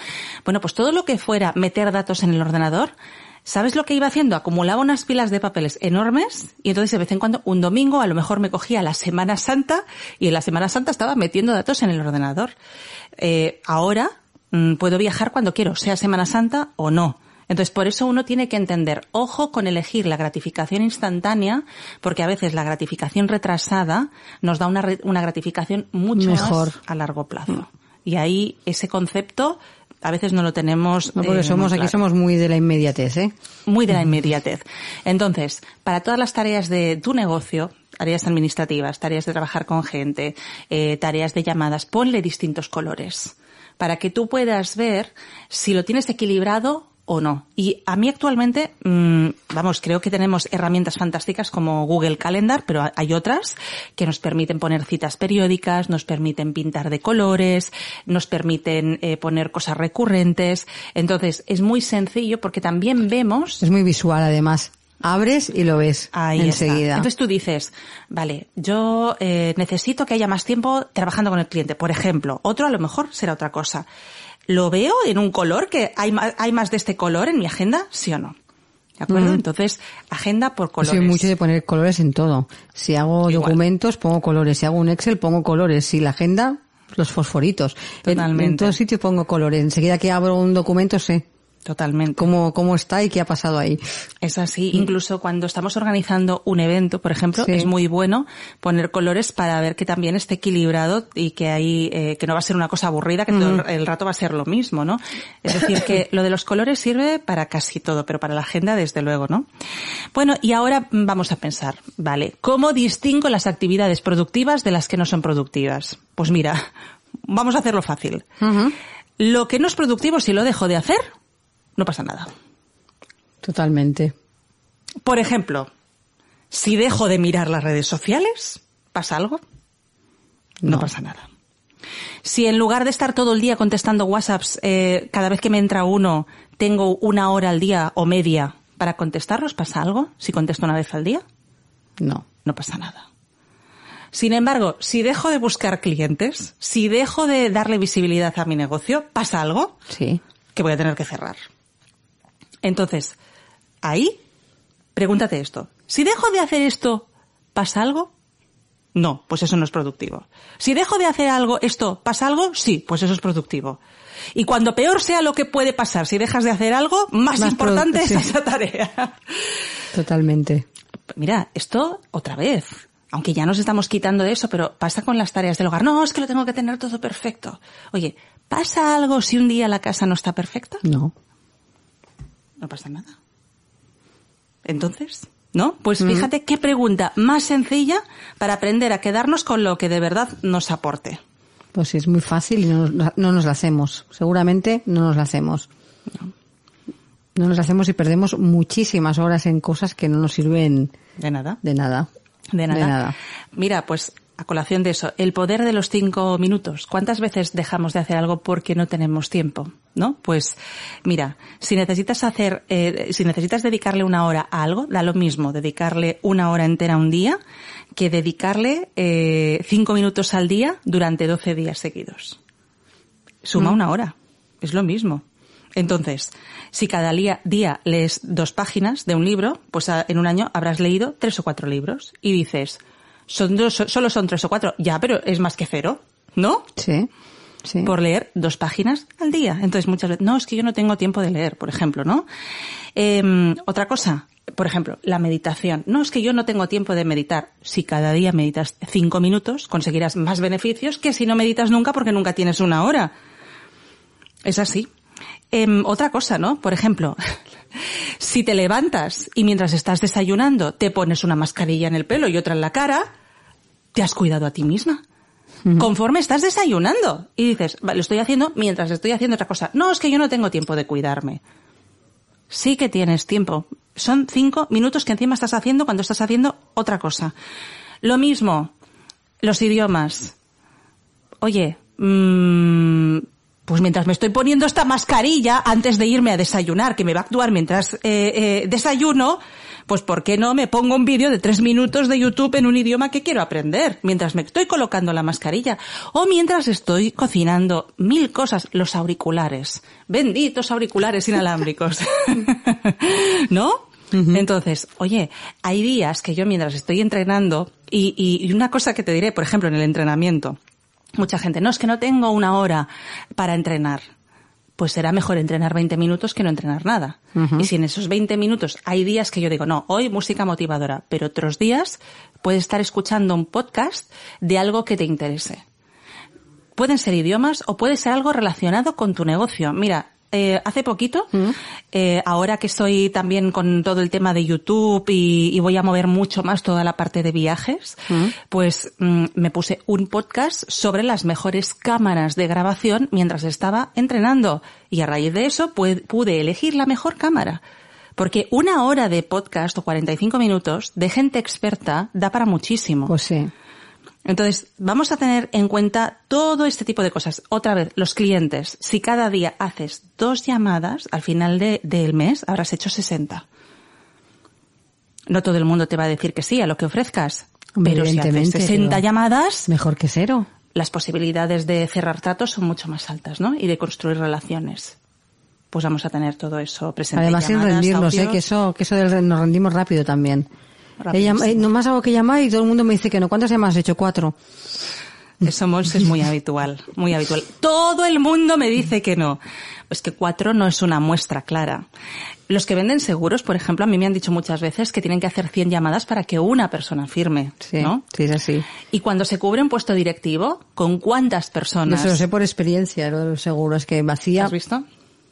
Bueno, pues todo lo que fuera meter datos en el ordenador, ¿Sabes lo que iba haciendo? Acumulaba unas pilas de papeles enormes y entonces de vez en cuando un domingo a lo mejor me cogía la Semana Santa y en la Semana Santa estaba metiendo datos en el ordenador. Eh, ahora mm, puedo viajar cuando quiero, sea Semana Santa o no. Entonces, por eso uno tiene que entender, ojo con elegir la gratificación instantánea, porque a veces la gratificación retrasada nos da una, una gratificación mucho Mejor. más a largo plazo. Y ahí ese concepto a veces no lo tenemos. No, porque eh, somos, muy aquí somos muy de la inmediatez, ¿eh? muy de la inmediatez. Entonces, para todas las tareas de tu negocio, tareas administrativas, tareas de trabajar con gente, eh, tareas de llamadas, ponle distintos colores para que tú puedas ver si lo tienes equilibrado o no. Y a mí actualmente, mm, vamos, creo que tenemos herramientas fantásticas como Google Calendar, pero hay otras que nos permiten poner citas periódicas, nos permiten pintar de colores, nos permiten eh, poner cosas recurrentes. Entonces, es muy sencillo porque también vemos Es muy visual además. Abres y lo ves Ahí está. enseguida. Entonces tú dices, vale, yo eh, necesito que haya más tiempo trabajando con el cliente, por ejemplo. Otro a lo mejor será otra cosa. ¿Lo veo en un color que hay más, hay más de este color en mi agenda? ¿Sí o no? ¿De acuerdo? Ujú. Entonces, agenda por colores. soy mucho de poner colores en todo. Si hago Igual. documentos, pongo colores. Si hago un Excel, pongo colores. Si la agenda, los fosforitos. En- En, Totalmente. todos sitios pongo colores. Enseguida que abro un documento sé Totalmente. cómo, cómo está y qué ha pasado ahí. Es así. Incluso cuando estamos organizando un evento, por ejemplo, Sí. es muy bueno poner colores para ver que también esté equilibrado y que hay, eh, que no va a ser una cosa aburrida, que todo el- rato va a ser lo mismo, ¿no? Es decir, que lo de los colores sirve para casi todo, pero para la agenda desde luego, ¿no? Bueno, y ahora vamos a pensar, vale, ¿cómo distingo las actividades productivas de las que no son productivas? Pues mira, vamos a hacerlo fácil. Lo que no es productivo, si lo dejo de hacer, no pasa nada. Totalmente. Por ejemplo, si dejo de mirar las redes sociales, ¿pasa algo? No, No. pasa nada. Si en lugar de estar todo el día contestando WhatsApps, eh, cada vez que me entra uno, tengo una hora al día o media para contestarlos, ¿pasa algo? Si contesto una vez al día, No. no pasa nada. Sin embargo, si dejo de buscar clientes, si dejo de darle visibilidad a mi negocio, pasa algo Sí. que voy a tener que cerrar. Entonces, ahí, pregúntate esto. Si dejo de hacer esto, ¿pasa algo? No, pues eso no es productivo. Si dejo de hacer algo, esto, ¿pasa algo? Sí, pues eso es productivo. Y cuando peor sea lo que puede pasar, si dejas de hacer algo, más, Más importante es esa tarea. Totalmente. Mira, esto otra vez. Aunque ya nos estamos quitando de eso, pero pasa con las tareas del hogar. No, es que lo tengo que tener todo perfecto. Oye, ¿pasa algo si un día la casa no está perfecta? No. No pasa nada. Entonces, ¿no? Pues fíjate qué pregunta más sencilla para aprender a quedarnos con lo que de verdad nos aporte. Pues sí, es muy fácil y no, nos- no nos la hacemos. Seguramente no nos la hacemos. No nos la hacemos y perdemos muchísimas horas en cosas que no nos sirven De nada. de nada. De nada. De nada. Mira, pues a colación de eso, el poder de los cinco minutos. ¿Cuántas veces dejamos de hacer algo porque no tenemos tiempo? ¿No? Pues mira, si necesitas hacer, eh, si necesitas dedicarle una hora a algo, da lo mismo dedicarle una hora entera un día que dedicarle eh, cinco minutos al día durante 12 días seguidos. Suma una hora. Es lo mismo. Entonces, si cada día, lees dos páginas de un libro, pues a- en un año habrás leído tres o cuatro libros. Y dices, son dos, so- solo son tres o cuatro. Ya, pero es más que cero, ¿no? Sí. Sí. Por leer dos páginas al día. Entonces muchas veces, no, es que yo no tengo tiempo de leer, por ejemplo, ¿no? Em, otra cosa, por ejemplo, la meditación. No, es que yo no tengo tiempo de meditar. Si cada día meditas cinco minutos, conseguirás más beneficios que si no meditas nunca porque nunca tienes una hora. Es así. Em, otra cosa, ¿no? Por ejemplo, si te levantas y mientras estás desayunando te pones una mascarilla en el pelo y otra en la cara, te has cuidado a ti misma. Conforme estás desayunando y dices, vale, lo estoy haciendo mientras estoy haciendo otra cosa. No, es que yo no tengo tiempo de cuidarme. Sí que tienes tiempo. Son cinco minutos que encima estás haciendo cuando estás haciendo otra cosa. Lo mismo, los idiomas. Oye, mm, pues mientras me estoy poniendo esta mascarilla antes de irme a desayunar, que me va a actuar mientras eh, eh, desayuno, pues ¿por qué no me pongo un vídeo de tres minutos de YouTube en un idioma que quiero aprender mientras me estoy colocando la mascarilla? O mientras estoy cocinando mil cosas, los auriculares. Benditos auriculares inalámbricos. ¿No? Entonces, oye, hay días que yo mientras estoy entrenando, y, y- y una cosa que te diré, por ejemplo, en el entrenamiento, mucha gente, no, es que no tengo una hora para entrenar. Pues será mejor entrenar 20 minutos que no entrenar nada. Y si en esos 20 minutos hay días que yo digo, no, hoy música motivadora, pero otros días puedes estar escuchando un podcast de algo que te interese. Pueden ser idiomas o puede ser algo relacionado con tu negocio. Mira, eh, hace poquito, eh, ahora que estoy también con todo el tema de YouTube y, y voy a mover mucho más toda la parte de viajes, pues mm, me puse un podcast sobre las mejores cámaras de grabación mientras estaba entrenando. Y a raíz de eso pue- pude elegir la mejor cámara. Porque una hora de podcast o 45 minutos de gente experta da para muchísimo. Pues sí. Entonces, vamos a tener en cuenta todo este tipo de cosas. Otra vez, los clientes. Si cada día haces dos llamadas, al final de- del mes habrás hecho 60. No todo el mundo te va a decir que sí a lo que ofrezcas. Pero si haces evidentemente, 60 pero- llamadas, Mejor que cero. las posibilidades de cerrar tratos son mucho más altas, ¿no? Y de construir relaciones. Pues vamos a tener todo eso presente. Además sin rendirnos, ¿eh? que eso, que eso del nos rendimos rápido también. He llam- eh, nomás hago que llamar y todo el mundo me dice que no. ¿Cuántas llamadas has hecho? Cuatro. Eso, es muy habitual, muy habitual. Todo el mundo me dice que no. Pues que cuatro no es una muestra clara. Los que venden seguros, por ejemplo, a mí me han dicho muchas veces que tienen que hacer 100 llamadas para que una persona firme, Sí, ¿no? sí, es así. Y cuando se cubre un puesto directivo, ¿con cuántas Yo personas? se lo sé por experiencia, lo de los seguros, que vacía ¿Has visto?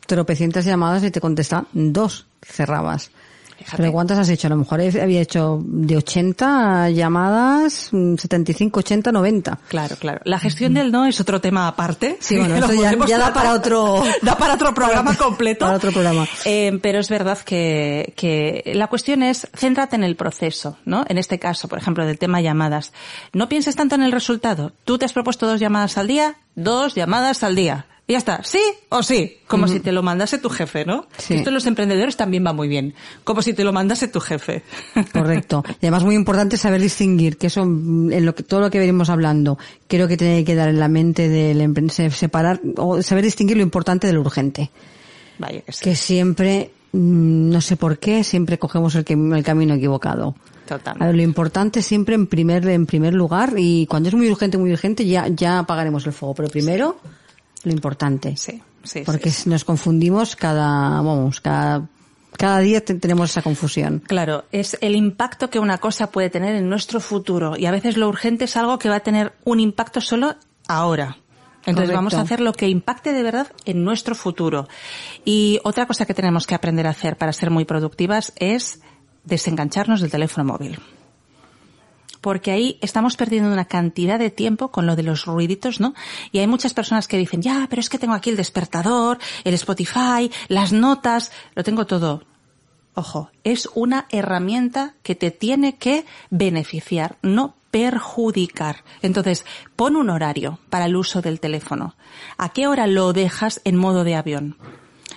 tropecientas llamadas y te contesta dos, cerrabas. Fíjate. Pero ¿cuántas has hecho? A lo mejor había hecho de 80 llamadas, mm, 75, 80, 90. Claro, claro. La gestión del no es otro tema aparte. Sí, bueno, esto ya- da para otro- da para otro programa completo. para otro programa. Eh, pero es verdad que, que la cuestión es céntrate en el proceso, ¿no? En este caso, por ejemplo, del tema llamadas. No pienses tanto en el resultado. Tú te has propuesto dos llamadas al día, dos llamadas al día. Y ya está, sí o sí, como si te lo mandase tu jefe, ¿no? Sí. Esto en los emprendedores también va muy bien, como si te lo mandase tu jefe. Correcto. Y además muy importante saber distinguir, que eso, mm, en lo que, todo lo que venimos hablando, creo que tiene que quedar en la mente del emprendedor, separar, o saber distinguir lo importante de lo urgente. Vaya que sí. Que siempre, mm, no sé por qué, siempre cogemos el, que- el camino equivocado. A ver, Totalmente. lo importante siempre en primer, en primer lugar, y cuando es muy urgente, muy urgente, ya, ya apagaremos el fuego. Pero primero, lo importante. Sí, sí, Porque sí. nos confundimos cada, vamos, cada, cada día te- tenemos esa confusión. Claro, es el impacto que una cosa puede tener en nuestro futuro y a veces lo urgente es algo que va a tener un impacto solo ahora. Entonces Correcto. vamos a hacer lo que impacte de verdad en nuestro futuro. Y otra cosa que tenemos que aprender a hacer para ser muy productivas es desengancharnos del teléfono móvil. Porque ahí estamos perdiendo una cantidad de tiempo con lo de los ruiditos, ¿no? Y hay muchas personas que dicen, ya, pero es que tengo aquí el despertador, el Spotify, las notas, lo tengo todo. Ojo, es una herramienta que te tiene que beneficiar, no perjudicar. Entonces, pon un horario para el uso del teléfono. ¿A qué hora lo dejas en modo de avión?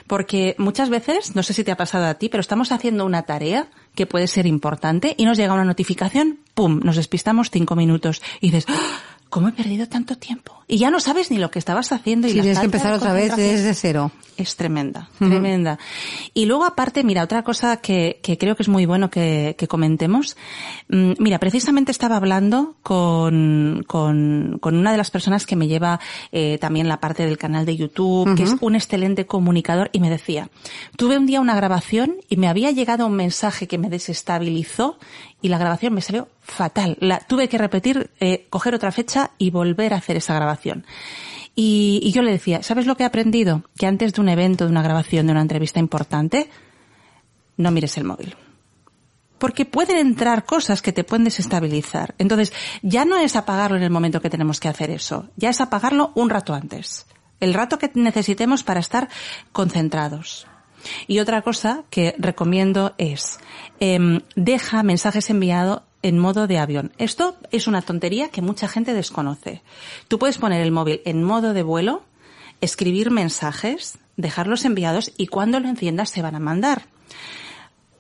Porque muchas veces, no sé si te ha pasado a ti, pero estamos haciendo una tarea que puede ser importante y nos llega una notificación, ¡pum! Nos despistamos cinco minutos y dices, ¡Ah! ¿Cómo he perdido tanto tiempo? Y ya no sabes ni lo que estabas haciendo y la tienes que empezar otra vez desde cero. es tremenda, tremenda. Y luego aparte, mira, otra cosa que, que creo que es muy bueno que, que comentemos. Mm, Mira, precisamente estaba hablando con, con, con una de las personas que me lleva eh, también la parte del canal de YouTube, que es un excelente comunicador, y me decía, tuve un día una grabación y me había llegado un mensaje que me desestabilizó y la grabación me salió fatal. La, tuve que repetir, eh, coger otra fecha y volver a hacer esa grabación. Y, y yo le decía, ¿sabes lo que he aprendido? Que antes de un evento, de una grabación, de una entrevista importante, no mires el móvil. Porque pueden entrar cosas que te pueden desestabilizar. Entonces, ya no es apagarlo en el momento que tenemos que hacer eso, ya es apagarlo un rato antes. El rato que necesitemos para estar concentrados. Y otra cosa que recomiendo es, em, deja mensajes enviados en modo de avión. Esto es una tontería que mucha gente desconoce. Tú puedes poner el móvil en modo de vuelo, escribir mensajes, dejarlos enviados y cuando lo enciendas se van a mandar.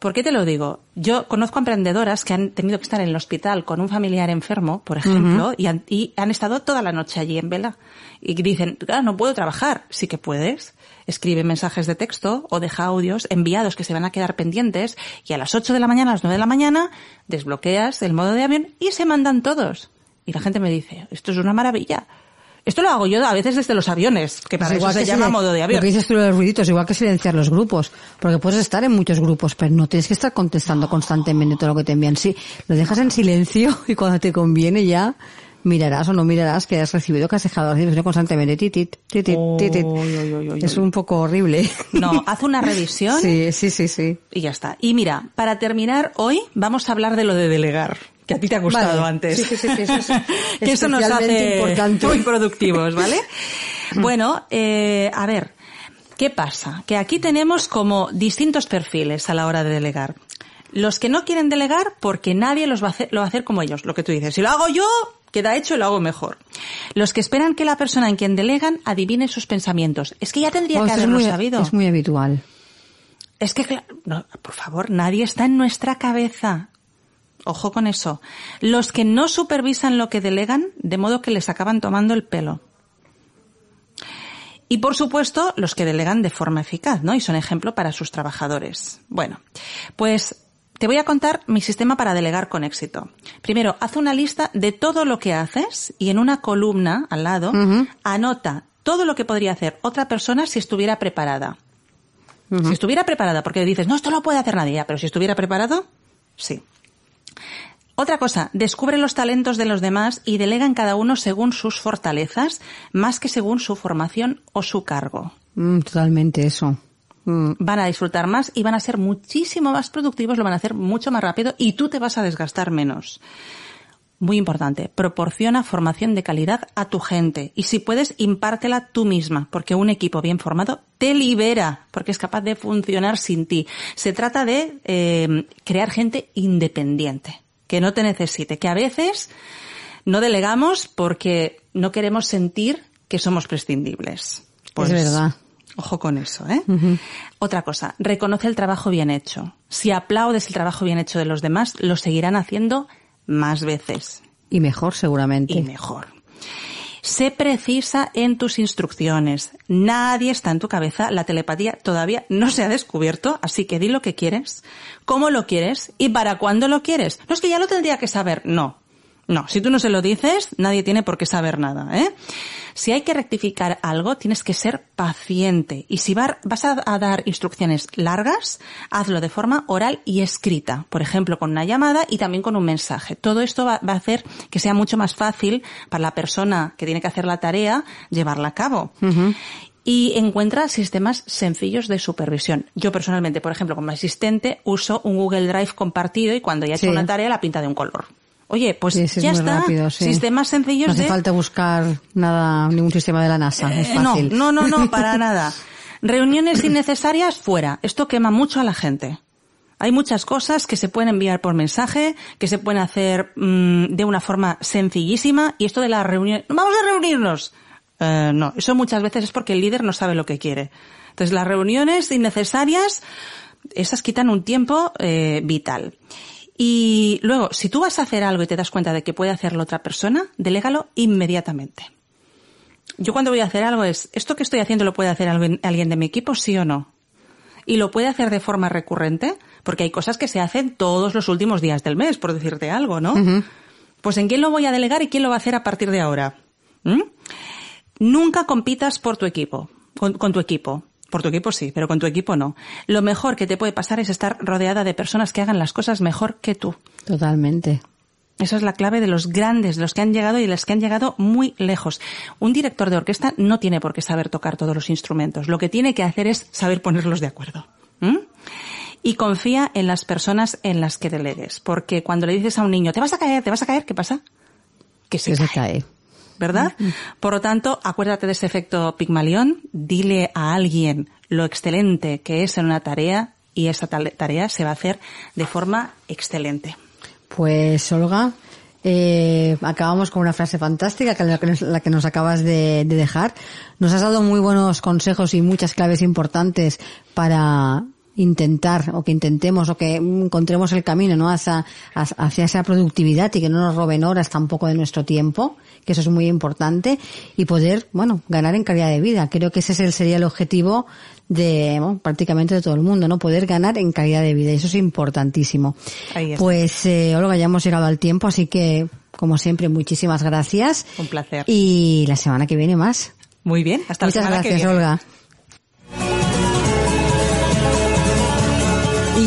¿Por qué te lo digo? Yo conozco a emprendedoras que han tenido que estar en el hospital con un familiar enfermo, por ejemplo, y, han, y han estado toda la noche allí en vela. Y dicen, claro, no puedo trabajar. Sí que puedes. Escribe mensajes de texto o deja audios enviados que se van a quedar pendientes y a las 8 de la mañana, a las 9 de la mañana, desbloqueas el modo de avión y se mandan todos. Y la gente me dice, esto es una maravilla. Esto lo hago yo a veces desde los aviones, que para eso se que llama silen- modo de avión. Lo que dices tú de los ruiditos, igual que silenciar los grupos. Porque puedes estar en muchos grupos, pero no tienes que estar contestando constantemente todo lo que te envían. Sí, lo dejas en silencio y cuando te conviene ya mirarás o no mirarás que has recibido que has dejado de decir constantemente titit, titit, titit. Es un poco horrible. No, haz una revisión Sí, sí, sí, sí. y ya está. Y mira, para terminar hoy vamos a hablar de lo de delegar, que a ti te ha gustado Vale. antes. Sí, sí, sí, sí, eso es que eso nos hace importante. muy productivos, ¿vale? bueno, eh, a ver, ¿qué pasa? Que aquí tenemos como distintos perfiles a la hora de delegar. Los que no quieren delegar porque nadie los va a hacer, lo va a hacer como ellos, lo que tú dices. Si lo hago yo, queda hecho y lo hago mejor. Los que esperan que la persona en quien delegan adivine sus pensamientos. Es que ya tendría Bueno, que es haberlo muy, sabido. es muy habitual. Es que, no, por favor, nadie está en nuestra cabeza. Ojo con eso. Los que no supervisan lo que delegan, de modo que les acaban tomando el pelo. Y por supuesto, los que delegan de forma eficaz, ¿no? Y son ejemplo para sus trabajadores. Bueno, pues te voy a contar mi sistema para delegar con éxito. Primero, haz una lista de todo lo que haces y en una columna al lado anota todo lo que podría hacer otra persona si estuviera preparada. Si estuviera preparada, porque dices, no, esto no lo puede hacer nadie, ya, pero si estuviera preparado, sí. Otra cosa, descubre los talentos de los demás y delega en cada uno según sus fortalezas, más que según su formación o su cargo. Mm, totalmente eso. Mm. Van a disfrutar más y van a ser muchísimo más productivos, lo van a hacer mucho más rápido y tú te vas a desgastar menos. Muy importante, proporciona formación de calidad a tu gente y si puedes, impártela tú misma, porque un equipo bien formado te libera, porque es capaz de funcionar sin ti. Se trata de eh, crear gente independiente, que no te necesite, que a veces no delegamos porque no queremos sentir que somos prescindibles. Pues, es verdad. Ojo con eso, ¿eh? Otra cosa, reconoce el trabajo bien hecho. Si aplaudes el trabajo bien hecho de los demás, lo seguirán haciendo más veces. Y mejor, seguramente. Y mejor. Sé precisa en tus instrucciones. Nadie está en tu cabeza. La telepatía todavía no se ha descubierto, así que di lo que quieres, cómo lo quieres y para cuándo lo quieres. No es que ya lo tendría que saber. No. No, si tú no se lo dices, nadie tiene por qué saber nada, ¿eh? Si hay que rectificar algo, tienes que ser paciente. Y si vas a, dar instrucciones largas, hazlo de forma oral y escrita. Por ejemplo, con una llamada y también con un mensaje. Todo esto va, a hacer que sea mucho más fácil para la persona que tiene que hacer la tarea llevarla a cabo. y encuentra sistemas sencillos de supervisión. Yo personalmente, por ejemplo, como asistente, uso un Google Drive compartido y cuando ya he hecho una tarea la pinta de un color. Oye, pues ya está. Sistemas sencillos No hace falta buscar nada, ningún sistema de la NASA. es eh, fácil. No, no, no, no, para nada. Reuniones innecesarias, fuera. Esto quema mucho a la gente. Hay muchas cosas que se pueden enviar por mensaje, que se pueden hacer mm, de una forma sencillísima, y esto de la reunión, vamos a reunirnos. Eh, no, eso muchas veces es porque el líder no sabe lo que quiere. Entonces las reuniones innecesarias, esas quitan un tiempo eh, vital. Y luego, si tú vas a hacer algo y te das cuenta de que puede hacerlo otra persona, delégalo inmediatamente. Yo cuando voy a hacer algo es, ¿esto que estoy haciendo lo puede hacer alguien de mi equipo, sí o no? Y lo puede hacer de forma recurrente, porque hay cosas que se hacen todos los últimos días del mes, por decirte algo, ¿no? Pues en quién lo voy a delegar y quién lo va a hacer a partir de ahora. ¿Mm? Nunca compitas por tu equipo, con tu equipo. Por tu equipo sí, pero con tu equipo no. Lo mejor que te puede pasar es estar rodeada de personas que hagan las cosas mejor que tú. Totalmente. Esa es la clave de los grandes, de los que han llegado y de los que han llegado muy lejos. Un director de orquesta no tiene por qué saber tocar todos los instrumentos. Lo que tiene que hacer es saber ponerlos de acuerdo. Y confía en las personas en las que delegues. Porque cuando le dices a un niño, te vas a caer, te vas a caer, ¿qué pasa? Que se, se cae. ¿Verdad? Por lo tanto, acuérdate de ese efecto Pigmalión, dile a alguien lo excelente que es en una tarea y esa tarea se va a hacer de forma excelente. Pues Olga, eh, acabamos con una frase fantástica, que es la que nos acabas de, dejar. Nos has dado muy buenos consejos y muchas claves importantes para intentar o que intentemos o que encontremos el camino no hacia, hacia esa productividad y que no nos roben horas tampoco de nuestro tiempo que eso es muy importante, y poder, bueno, ganar en calidad de vida. Creo que ese sería el objetivo de prácticamente de todo el mundo, ¿no? Poder ganar en calidad de vida, y eso es importantísimo. Pues, eh, Olga, ya hemos llegado al tiempo, así que, como siempre, muchísimas gracias. Un placer. Y la semana que viene más. Muy bien, hasta Muchas la semana gracias, Olga.